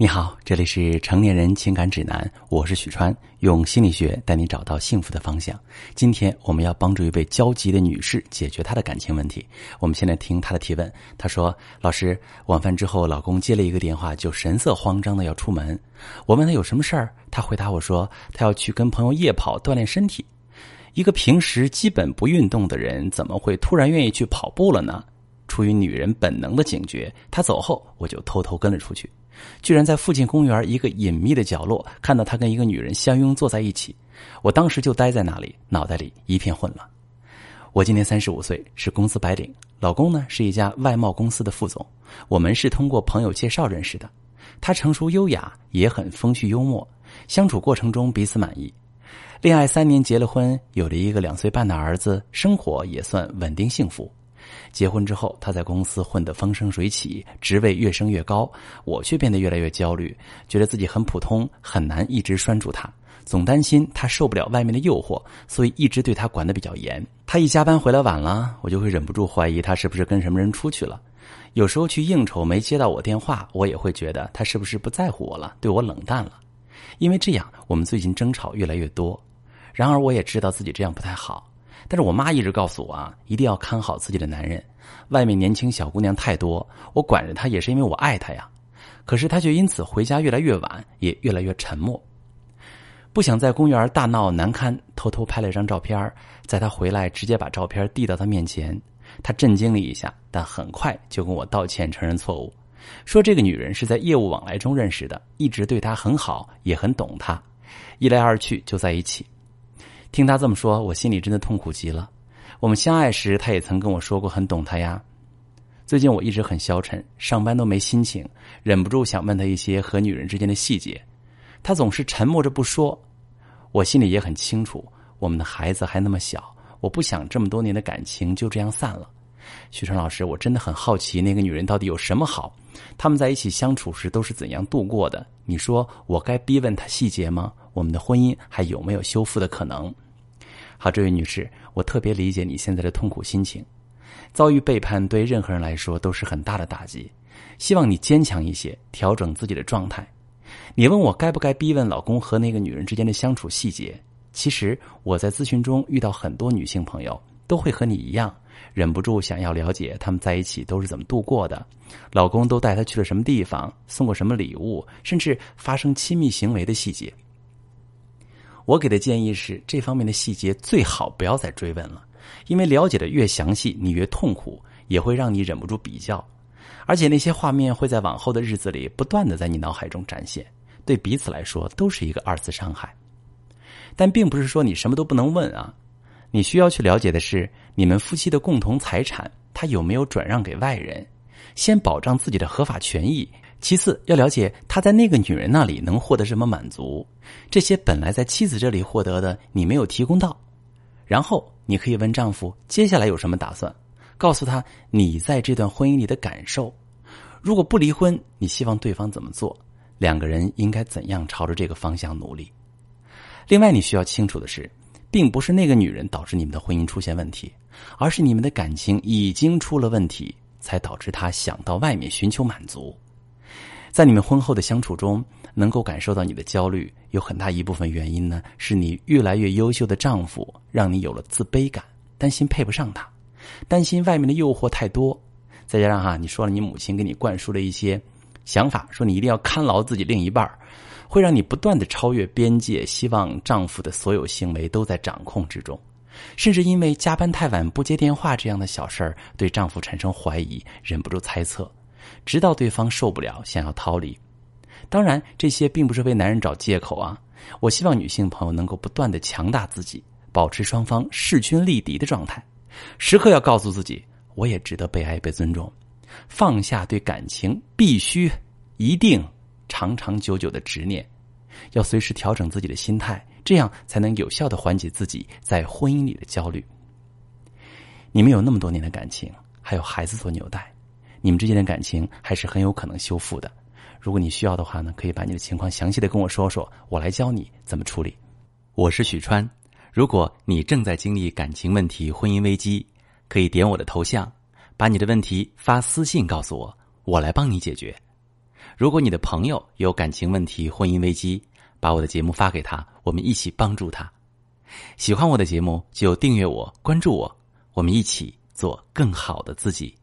你好，这里是成年人情感指南，我是许川，用心理学带你找到幸福的方向。今天我们要帮助一位焦急的女士解决她的感情问题。我们先来听她的提问。她说：“老师，晚饭之后，老公接了一个电话，就神色慌张的要出门。我问他有什么事儿，他回答我说他要去跟朋友夜跑锻炼身体。一个平时基本不运动的人，怎么会突然愿意去跑步了呢？出于女人本能的警觉，他走后，我就偷偷跟了出去。”居然在附近公园一个隐秘的角落看到他跟一个女人相拥坐在一起，我当时就呆在那里，脑袋里一片混乱。我今年三十五岁，是公司白领，老公呢是一家外贸公司的副总，我们是通过朋友介绍认识的。他成熟优雅，也很风趣幽默，相处过程中彼此满意。恋爱三年，结了婚，有了一个两岁半的儿子，生活也算稳定幸福。结婚之后，他在公司混得风生水起，职位越升越高，我却变得越来越焦虑，觉得自己很普通，很难一直拴住他，总担心他受不了外面的诱惑，所以一直对他管得比较严。他一加班回来晚了，我就会忍不住怀疑他是不是跟什么人出去了。有时候去应酬没接到我电话，我也会觉得他是不是不在乎我了，对我冷淡了。因为这样，我们最近争吵越来越多。然而，我也知道自己这样不太好。但是我妈一直告诉我啊，一定要看好自己的男人。外面年轻小姑娘太多，我管着他也是因为我爱他呀。可是他却因此回家越来越晚，也越来越沉默。不想在公园大闹难堪，偷偷拍了一张照片，在他回来直接把照片递到他面前。他震惊了一下，但很快就跟我道歉承认错误，说这个女人是在业务往来中认识的，一直对他很好，也很懂他，一来二去就在一起。听他这么说，我心里真的痛苦极了。我们相爱时，他也曾跟我说过很懂他呀。最近我一直很消沉，上班都没心情，忍不住想问他一些和女人之间的细节，他总是沉默着不说。我心里也很清楚，我们的孩子还那么小，我不想这么多年的感情就这样散了。许川老师，我真的很好奇，那个女人到底有什么好？他们在一起相处时都是怎样度过的？你说我该逼问他细节吗？我们的婚姻还有没有修复的可能？好，这位女士，我特别理解你现在的痛苦心情。遭遇背叛对任何人来说都是很大的打击，希望你坚强一些，调整自己的状态。你问我该不该逼问老公和那个女人之间的相处细节？其实我在咨询中遇到很多女性朋友，都会和你一样，忍不住想要了解他们在一起都是怎么度过的，老公都带她去了什么地方，送过什么礼物，甚至发生亲密行为的细节。我给的建议是，这方面的细节最好不要再追问了，因为了解的越详细，你越痛苦，也会让你忍不住比较，而且那些画面会在往后的日子里不断的在你脑海中展现，对彼此来说都是一个二次伤害。但并不是说你什么都不能问啊，你需要去了解的是，你们夫妻的共同财产他有没有转让给外人，先保障自己的合法权益。其次，要了解他在那个女人那里能获得什么满足，这些本来在妻子这里获得的，你没有提供到。然后，你可以问丈夫接下来有什么打算，告诉他你在这段婚姻里的感受。如果不离婚，你希望对方怎么做？两个人应该怎样朝着这个方向努力？另外，你需要清楚的是，并不是那个女人导致你们的婚姻出现问题，而是你们的感情已经出了问题，才导致他想到外面寻求满足。在你们婚后的相处中，能够感受到你的焦虑，有很大一部分原因呢，是你越来越优秀的丈夫让你有了自卑感，担心配不上他，担心外面的诱惑太多，再加上哈，你说了你母亲给你灌输了一些想法，说你一定要看牢自己另一半会让你不断的超越边界，希望丈夫的所有行为都在掌控之中，甚至因为加班太晚不接电话这样的小事儿，对丈夫产生怀疑，忍不住猜测。直到对方受不了，想要逃离。当然，这些并不是为男人找借口啊！我希望女性朋友能够不断的强大自己，保持双方势均力敌的状态，时刻要告诉自己，我也值得被爱、被尊重。放下对感情必须、一定、长长久久的执念，要随时调整自己的心态，这样才能有效的缓解自己在婚姻里的焦虑。你们有那么多年的感情，还有孩子做纽带。你们之间的感情还是很有可能修复的。如果你需要的话呢，可以把你的情况详细的跟我说说，我来教你怎么处理。我是许川，如果你正在经历感情问题、婚姻危机，可以点我的头像，把你的问题发私信告诉我，我来帮你解决。如果你的朋友有感情问题、婚姻危机，把我的节目发给他，我们一起帮助他。喜欢我的节目就订阅我、关注我，我们一起做更好的自己。